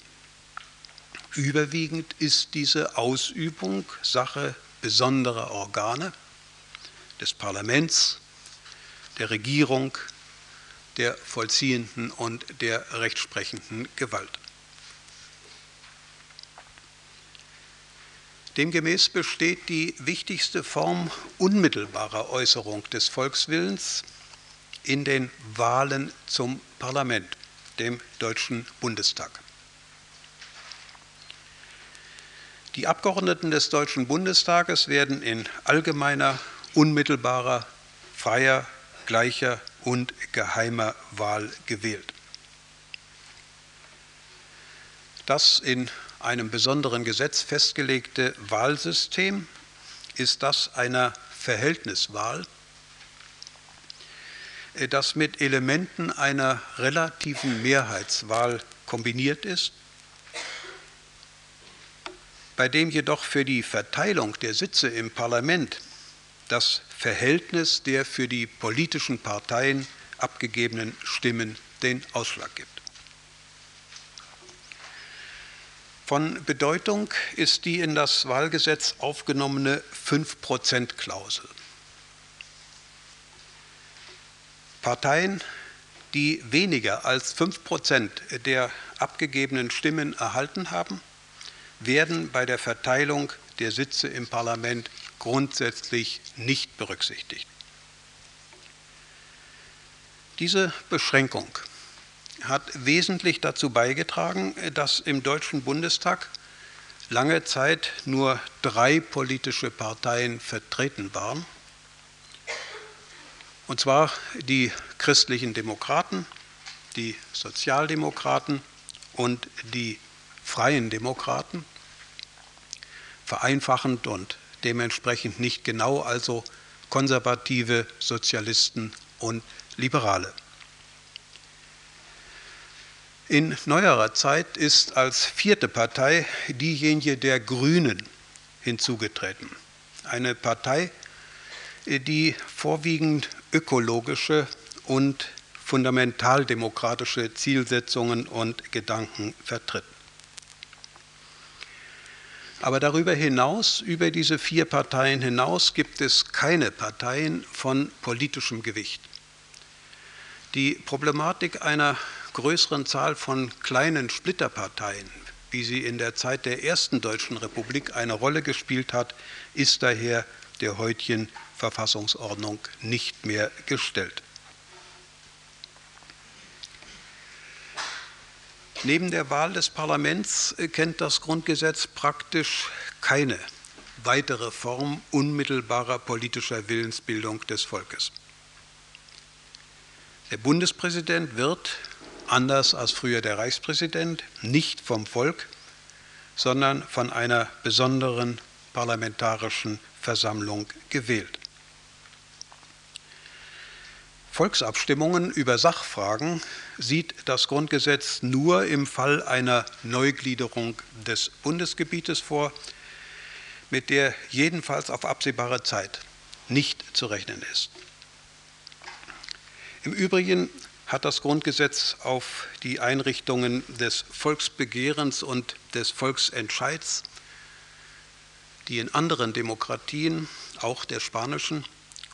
Überwiegend ist diese Ausübung Sache besonderer Organe des Parlaments, der Regierung der vollziehenden und der rechtsprechenden Gewalt. Demgemäß besteht die wichtigste Form unmittelbarer Äußerung des Volkswillens in den Wahlen zum Parlament, dem Deutschen Bundestag. Die Abgeordneten des Deutschen Bundestages werden in allgemeiner, unmittelbarer, freier, gleicher und geheimer Wahl gewählt. Das in einem besonderen Gesetz festgelegte Wahlsystem ist das einer Verhältniswahl, das mit Elementen einer relativen Mehrheitswahl kombiniert ist, bei dem jedoch für die Verteilung der Sitze im Parlament das Verhältnis der für die politischen Parteien abgegebenen Stimmen den Ausschlag gibt. Von Bedeutung ist die in das Wahlgesetz aufgenommene 5-Prozent-Klausel. Parteien, die weniger als 5 Prozent der abgegebenen Stimmen erhalten haben, werden bei der Verteilung der Sitze im Parlament grundsätzlich nicht berücksichtigt. Diese Beschränkung hat wesentlich dazu beigetragen, dass im Deutschen Bundestag lange Zeit nur drei politische Parteien vertreten waren. Und zwar die christlichen Demokraten, die Sozialdemokraten und die Freien Demokraten. Vereinfachend und dementsprechend nicht genau, also konservative Sozialisten und Liberale. In neuerer Zeit ist als vierte Partei diejenige der Grünen hinzugetreten. Eine Partei, die vorwiegend ökologische und fundamentaldemokratische Zielsetzungen und Gedanken vertritt. Aber darüber hinaus, über diese vier Parteien hinaus, gibt es keine Parteien von politischem Gewicht. Die Problematik einer größeren Zahl von kleinen Splitterparteien, wie sie in der Zeit der ersten Deutschen Republik eine Rolle gespielt hat, ist daher der heutigen Verfassungsordnung nicht mehr gestellt. Neben der Wahl des Parlaments kennt das Grundgesetz praktisch keine weitere Form unmittelbarer politischer Willensbildung des Volkes. Der Bundespräsident wird anders als früher der Reichspräsident, nicht vom Volk, sondern von einer besonderen parlamentarischen Versammlung gewählt. Volksabstimmungen über Sachfragen sieht das Grundgesetz nur im Fall einer Neugliederung des Bundesgebietes vor, mit der jedenfalls auf absehbare Zeit nicht zu rechnen ist. Im Übrigen hat das Grundgesetz auf die Einrichtungen des Volksbegehrens und des Volksentscheids, die in anderen Demokratien, auch der spanischen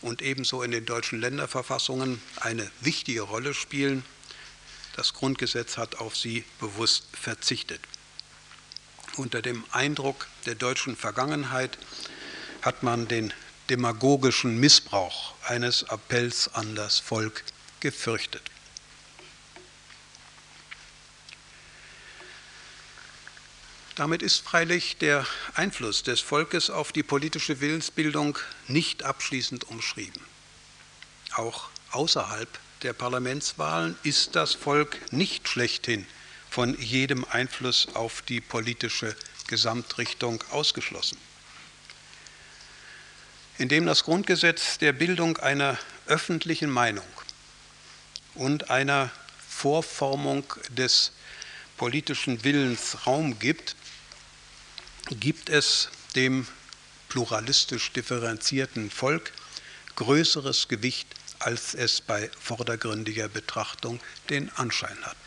und ebenso in den deutschen Länderverfassungen eine wichtige Rolle spielen, das Grundgesetz hat auf sie bewusst verzichtet. Unter dem Eindruck der deutschen Vergangenheit hat man den demagogischen Missbrauch eines Appells an das Volk gefürchtet. Damit ist freilich der Einfluss des Volkes auf die politische Willensbildung nicht abschließend umschrieben. Auch außerhalb der Parlamentswahlen ist das Volk nicht schlechthin von jedem Einfluss auf die politische Gesamtrichtung ausgeschlossen. Indem das Grundgesetz der Bildung einer öffentlichen Meinung und einer Vorformung des politischen Willens Raum gibt, gibt es dem pluralistisch differenzierten Volk größeres Gewicht, als es bei vordergründiger Betrachtung den Anschein hat.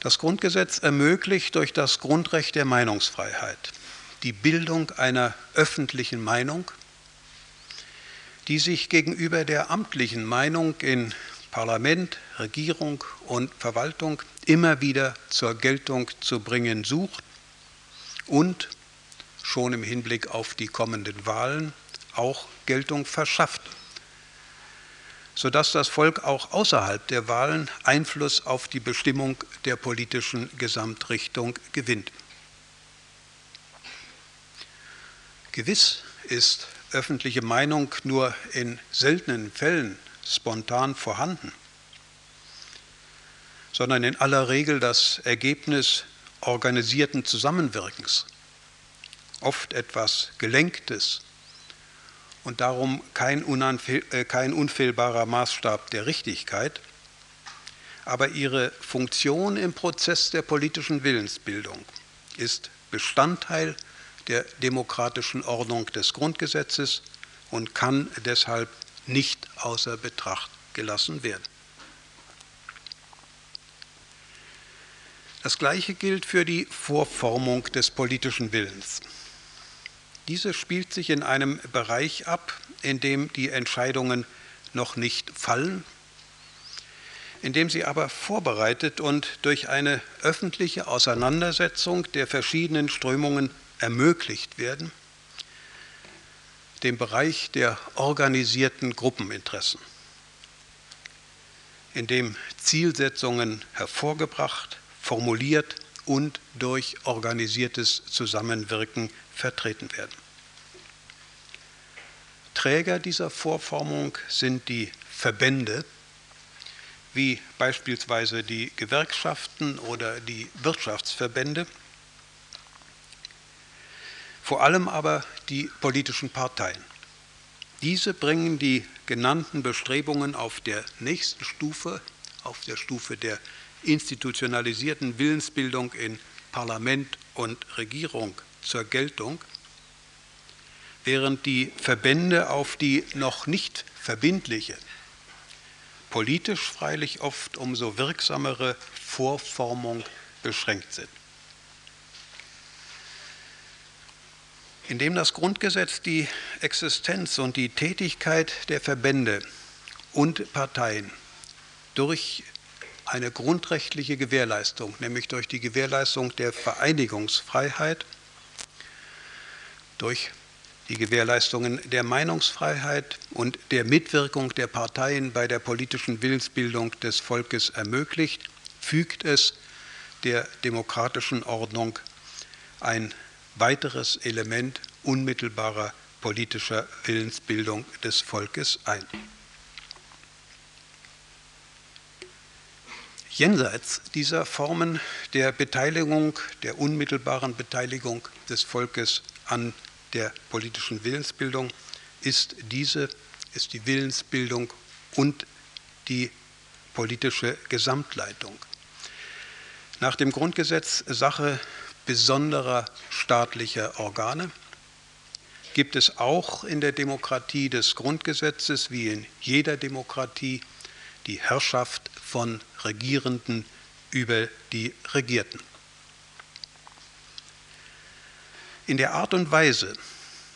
Das Grundgesetz ermöglicht durch das Grundrecht der Meinungsfreiheit die Bildung einer öffentlichen Meinung, die sich gegenüber der amtlichen Meinung in Parlament, Regierung und Verwaltung immer wieder zur Geltung zu bringen sucht und schon im Hinblick auf die kommenden Wahlen auch Geltung verschafft, sodass das Volk auch außerhalb der Wahlen Einfluss auf die Bestimmung der politischen Gesamtrichtung gewinnt. Gewiss ist öffentliche Meinung nur in seltenen Fällen spontan vorhanden, sondern in aller Regel das Ergebnis organisierten Zusammenwirkens, oft etwas Gelenktes und darum kein, äh, kein unfehlbarer Maßstab der Richtigkeit, aber ihre Funktion im Prozess der politischen Willensbildung ist Bestandteil der demokratischen Ordnung des Grundgesetzes und kann deshalb nicht außer Betracht gelassen werden. Das Gleiche gilt für die Vorformung des politischen Willens. Diese spielt sich in einem Bereich ab, in dem die Entscheidungen noch nicht fallen, in dem sie aber vorbereitet und durch eine öffentliche Auseinandersetzung der verschiedenen Strömungen ermöglicht werden dem Bereich der organisierten Gruppeninteressen, in dem Zielsetzungen hervorgebracht, formuliert und durch organisiertes Zusammenwirken vertreten werden. Träger dieser Vorformung sind die Verbände, wie beispielsweise die Gewerkschaften oder die Wirtschaftsverbände, vor allem aber die politischen Parteien. Diese bringen die genannten Bestrebungen auf der nächsten Stufe, auf der Stufe der institutionalisierten Willensbildung in Parlament und Regierung zur Geltung, während die Verbände auf die noch nicht verbindliche, politisch freilich oft umso wirksamere Vorformung beschränkt sind. Indem das Grundgesetz die Existenz und die Tätigkeit der Verbände und Parteien durch eine grundrechtliche Gewährleistung, nämlich durch die Gewährleistung der Vereinigungsfreiheit, durch die Gewährleistungen der Meinungsfreiheit und der Mitwirkung der Parteien bei der politischen Willensbildung des Volkes ermöglicht, fügt es der demokratischen Ordnung ein weiteres Element unmittelbarer politischer Willensbildung des Volkes ein. Jenseits dieser Formen der Beteiligung, der unmittelbaren Beteiligung des Volkes an der politischen Willensbildung ist diese, ist die Willensbildung und die politische Gesamtleitung. Nach dem Grundgesetz Sache besonderer staatlicher Organe gibt es auch in der Demokratie des Grundgesetzes wie in jeder Demokratie die Herrschaft von Regierenden über die Regierten. In der Art und Weise,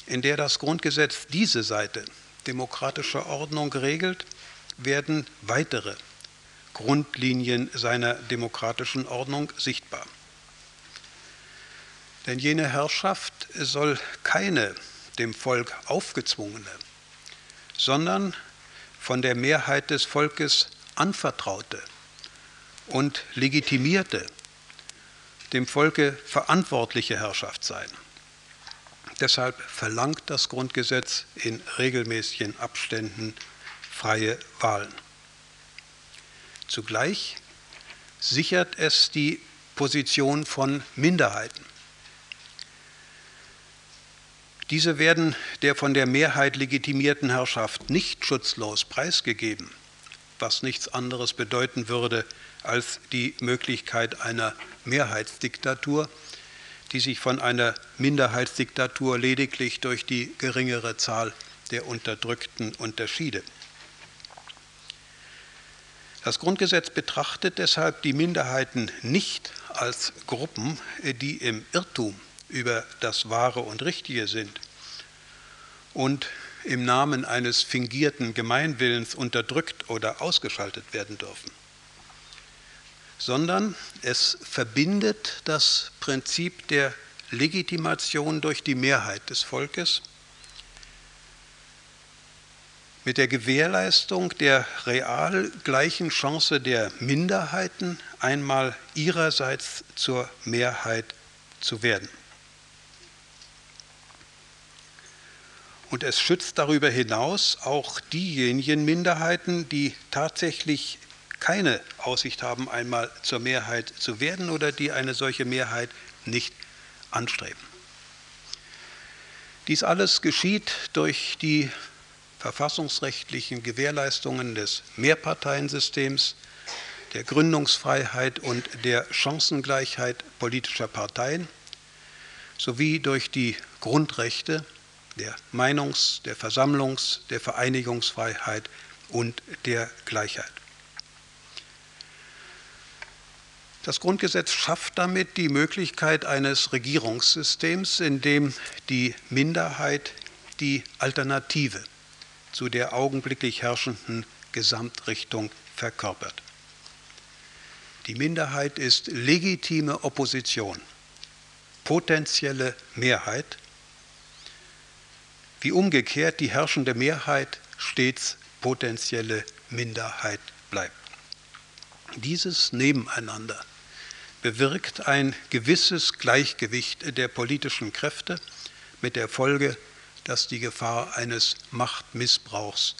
in der das Grundgesetz diese Seite demokratischer Ordnung regelt, werden weitere Grundlinien seiner demokratischen Ordnung sichtbar. Denn jene Herrschaft soll keine dem Volk aufgezwungene, sondern von der Mehrheit des Volkes anvertraute und legitimierte, dem Volke verantwortliche Herrschaft sein. Deshalb verlangt das Grundgesetz in regelmäßigen Abständen freie Wahlen. Zugleich sichert es die Position von Minderheiten. Diese werden der von der Mehrheit legitimierten Herrschaft nicht schutzlos preisgegeben, was nichts anderes bedeuten würde als die Möglichkeit einer Mehrheitsdiktatur, die sich von einer Minderheitsdiktatur lediglich durch die geringere Zahl der Unterdrückten unterschiede. Das Grundgesetz betrachtet deshalb die Minderheiten nicht als Gruppen, die im Irrtum über das Wahre und Richtige sind und im Namen eines fingierten Gemeinwillens unterdrückt oder ausgeschaltet werden dürfen, sondern es verbindet das Prinzip der Legitimation durch die Mehrheit des Volkes mit der Gewährleistung der real gleichen Chance der Minderheiten, einmal ihrerseits zur Mehrheit zu werden. Und es schützt darüber hinaus auch diejenigen Minderheiten, die tatsächlich keine Aussicht haben, einmal zur Mehrheit zu werden oder die eine solche Mehrheit nicht anstreben. Dies alles geschieht durch die verfassungsrechtlichen Gewährleistungen des Mehrparteiensystems, der Gründungsfreiheit und der Chancengleichheit politischer Parteien sowie durch die Grundrechte der Meinungs-, der Versammlungs-, der Vereinigungsfreiheit und der Gleichheit. Das Grundgesetz schafft damit die Möglichkeit eines Regierungssystems, in dem die Minderheit die Alternative zu der augenblicklich herrschenden Gesamtrichtung verkörpert. Die Minderheit ist legitime Opposition, potenzielle Mehrheit wie umgekehrt die herrschende Mehrheit stets potenzielle Minderheit bleibt. Dieses Nebeneinander bewirkt ein gewisses Gleichgewicht der politischen Kräfte mit der Folge, dass die Gefahr eines Machtmissbrauchs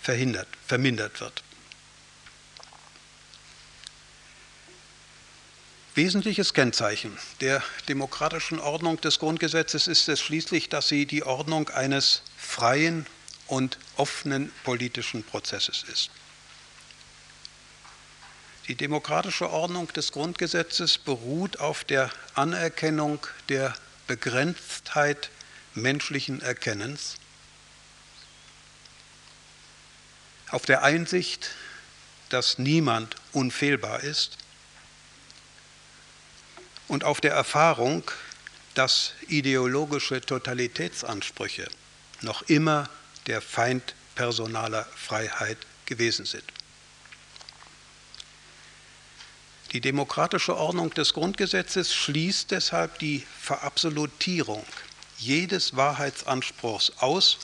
vermindert wird. Wesentliches Kennzeichen der demokratischen Ordnung des Grundgesetzes ist es schließlich, dass sie die Ordnung eines freien und offenen politischen Prozesses ist. Die demokratische Ordnung des Grundgesetzes beruht auf der Anerkennung der Begrenztheit menschlichen Erkennens, auf der Einsicht, dass niemand unfehlbar ist und auf der Erfahrung, dass ideologische Totalitätsansprüche noch immer der Feind personaler Freiheit gewesen sind. Die demokratische Ordnung des Grundgesetzes schließt deshalb die Verabsolutierung jedes Wahrheitsanspruchs aus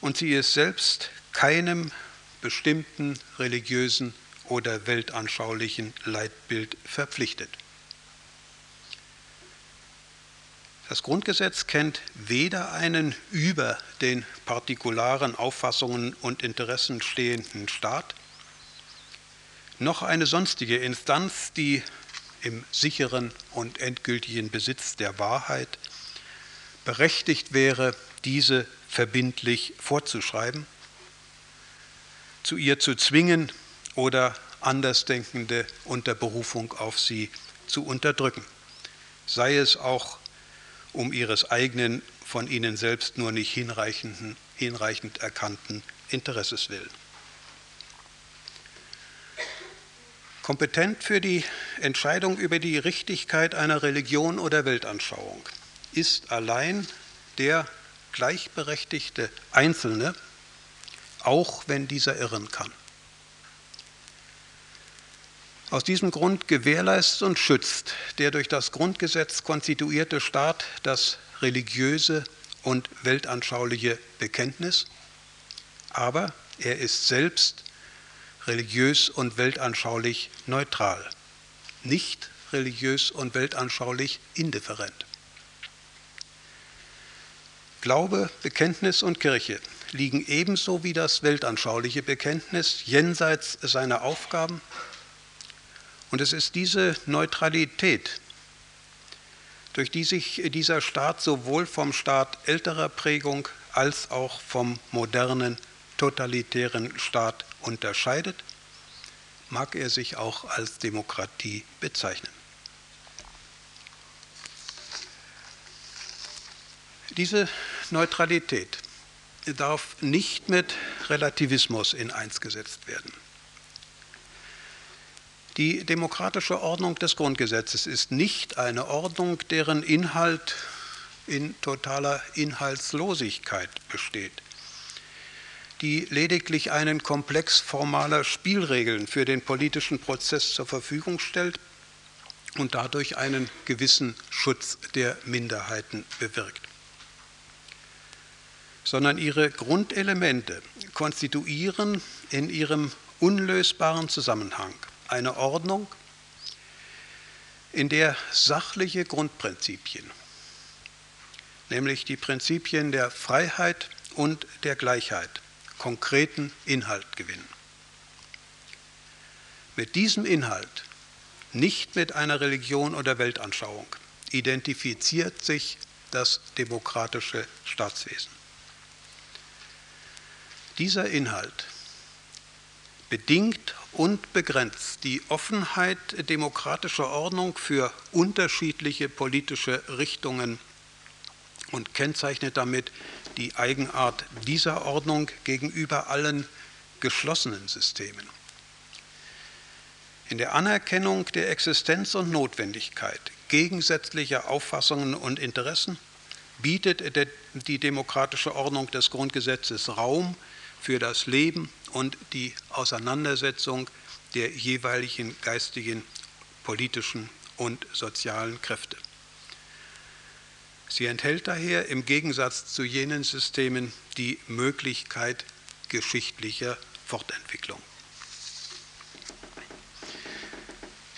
und sie ist selbst keinem bestimmten religiösen oder weltanschaulichen Leitbild verpflichtet. Das Grundgesetz kennt weder einen über den partikularen Auffassungen und Interessen stehenden Staat, noch eine sonstige Instanz, die im sicheren und endgültigen Besitz der Wahrheit berechtigt wäre, diese verbindlich vorzuschreiben, zu ihr zu zwingen oder Andersdenkende unter Berufung auf sie zu unterdrücken, sei es auch um ihres eigenen, von ihnen selbst nur nicht hinreichenden, hinreichend erkannten Interesses willen. Kompetent für die Entscheidung über die Richtigkeit einer Religion oder Weltanschauung ist allein der gleichberechtigte Einzelne, auch wenn dieser irren kann. Aus diesem Grund gewährleistet und schützt der durch das Grundgesetz konstituierte Staat das religiöse und weltanschauliche Bekenntnis, aber er ist selbst religiös und weltanschaulich neutral, nicht religiös und weltanschaulich indifferent. Glaube, Bekenntnis und Kirche liegen ebenso wie das weltanschauliche Bekenntnis jenseits seiner Aufgaben und es ist diese Neutralität, durch die sich dieser Staat sowohl vom Staat älterer Prägung als auch vom modernen totalitären Staat unterscheidet, mag er sich auch als Demokratie bezeichnen. Diese Neutralität darf nicht mit Relativismus in eins gesetzt werden. Die demokratische Ordnung des Grundgesetzes ist nicht eine Ordnung, deren Inhalt in totaler Inhaltslosigkeit besteht, die lediglich einen Komplex formaler Spielregeln für den politischen Prozess zur Verfügung stellt und dadurch einen gewissen Schutz der Minderheiten bewirkt sondern ihre Grundelemente konstituieren in ihrem unlösbaren Zusammenhang eine Ordnung, in der sachliche Grundprinzipien, nämlich die Prinzipien der Freiheit und der Gleichheit, konkreten Inhalt gewinnen. Mit diesem Inhalt, nicht mit einer Religion oder Weltanschauung, identifiziert sich das demokratische Staatswesen. Dieser Inhalt bedingt und begrenzt die Offenheit demokratischer Ordnung für unterschiedliche politische Richtungen und kennzeichnet damit die Eigenart dieser Ordnung gegenüber allen geschlossenen Systemen. In der Anerkennung der Existenz und Notwendigkeit gegensätzlicher Auffassungen und Interessen bietet die demokratische Ordnung des Grundgesetzes Raum für das Leben und die Auseinandersetzung der jeweiligen geistigen, politischen und sozialen Kräfte. Sie enthält daher im Gegensatz zu jenen Systemen die Möglichkeit geschichtlicher Fortentwicklung.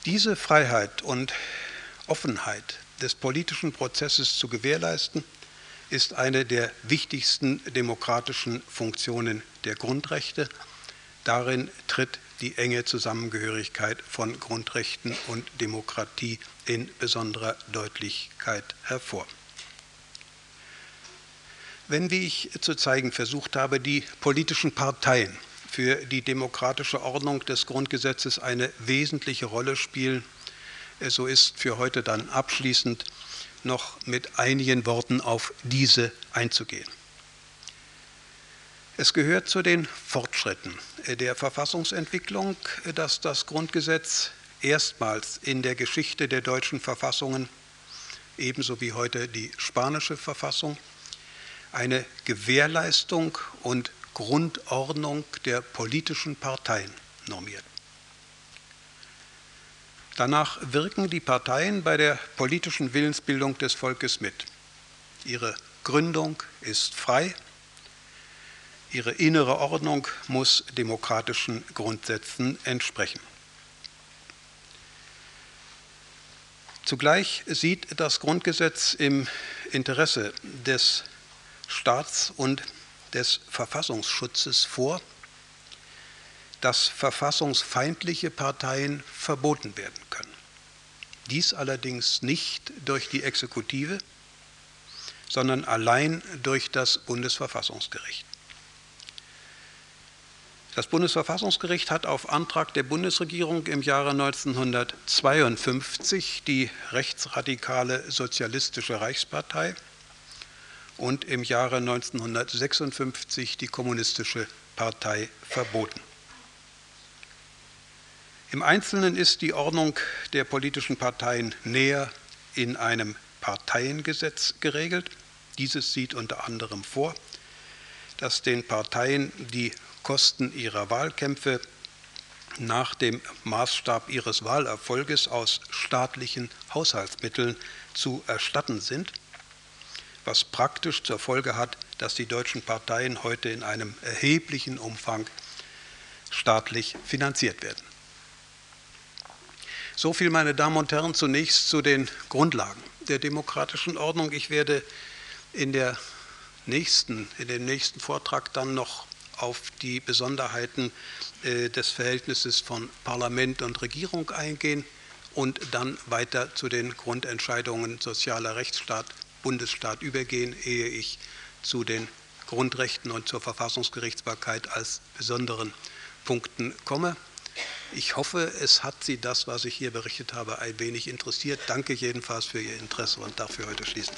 Diese Freiheit und Offenheit des politischen Prozesses zu gewährleisten, ist eine der wichtigsten demokratischen Funktionen der Grundrechte. Darin tritt die enge Zusammengehörigkeit von Grundrechten und Demokratie in besonderer Deutlichkeit hervor. Wenn, wie ich zu zeigen versucht habe, die politischen Parteien für die demokratische Ordnung des Grundgesetzes eine wesentliche Rolle spielen, so ist für heute dann abschließend noch mit einigen Worten auf diese einzugehen. Es gehört zu den Fortschritten der Verfassungsentwicklung, dass das Grundgesetz erstmals in der Geschichte der deutschen Verfassungen, ebenso wie heute die spanische Verfassung, eine Gewährleistung und Grundordnung der politischen Parteien normiert. Danach wirken die Parteien bei der politischen Willensbildung des Volkes mit. Ihre Gründung ist frei, ihre innere Ordnung muss demokratischen Grundsätzen entsprechen. Zugleich sieht das Grundgesetz im Interesse des Staats und des Verfassungsschutzes vor, dass verfassungsfeindliche Parteien verboten werden können. Dies allerdings nicht durch die Exekutive, sondern allein durch das Bundesverfassungsgericht. Das Bundesverfassungsgericht hat auf Antrag der Bundesregierung im Jahre 1952 die rechtsradikale Sozialistische Reichspartei und im Jahre 1956 die Kommunistische Partei verboten. Im Einzelnen ist die Ordnung der politischen Parteien näher in einem Parteiengesetz geregelt. Dieses sieht unter anderem vor, dass den Parteien die Kosten ihrer Wahlkämpfe nach dem Maßstab ihres Wahlerfolges aus staatlichen Haushaltsmitteln zu erstatten sind, was praktisch zur Folge hat, dass die deutschen Parteien heute in einem erheblichen Umfang staatlich finanziert werden. So viel, meine Damen und Herren, zunächst zu den Grundlagen der demokratischen Ordnung. Ich werde in, der nächsten, in dem nächsten Vortrag dann noch auf die Besonderheiten äh, des Verhältnisses von Parlament und Regierung eingehen und dann weiter zu den Grundentscheidungen sozialer Rechtsstaat, Bundesstaat übergehen, ehe ich zu den Grundrechten und zur Verfassungsgerichtsbarkeit als besonderen Punkten komme. Ich hoffe, es hat Sie das, was ich hier berichtet habe, ein wenig interessiert. Danke jedenfalls für Ihr Interesse und darf für heute schließen.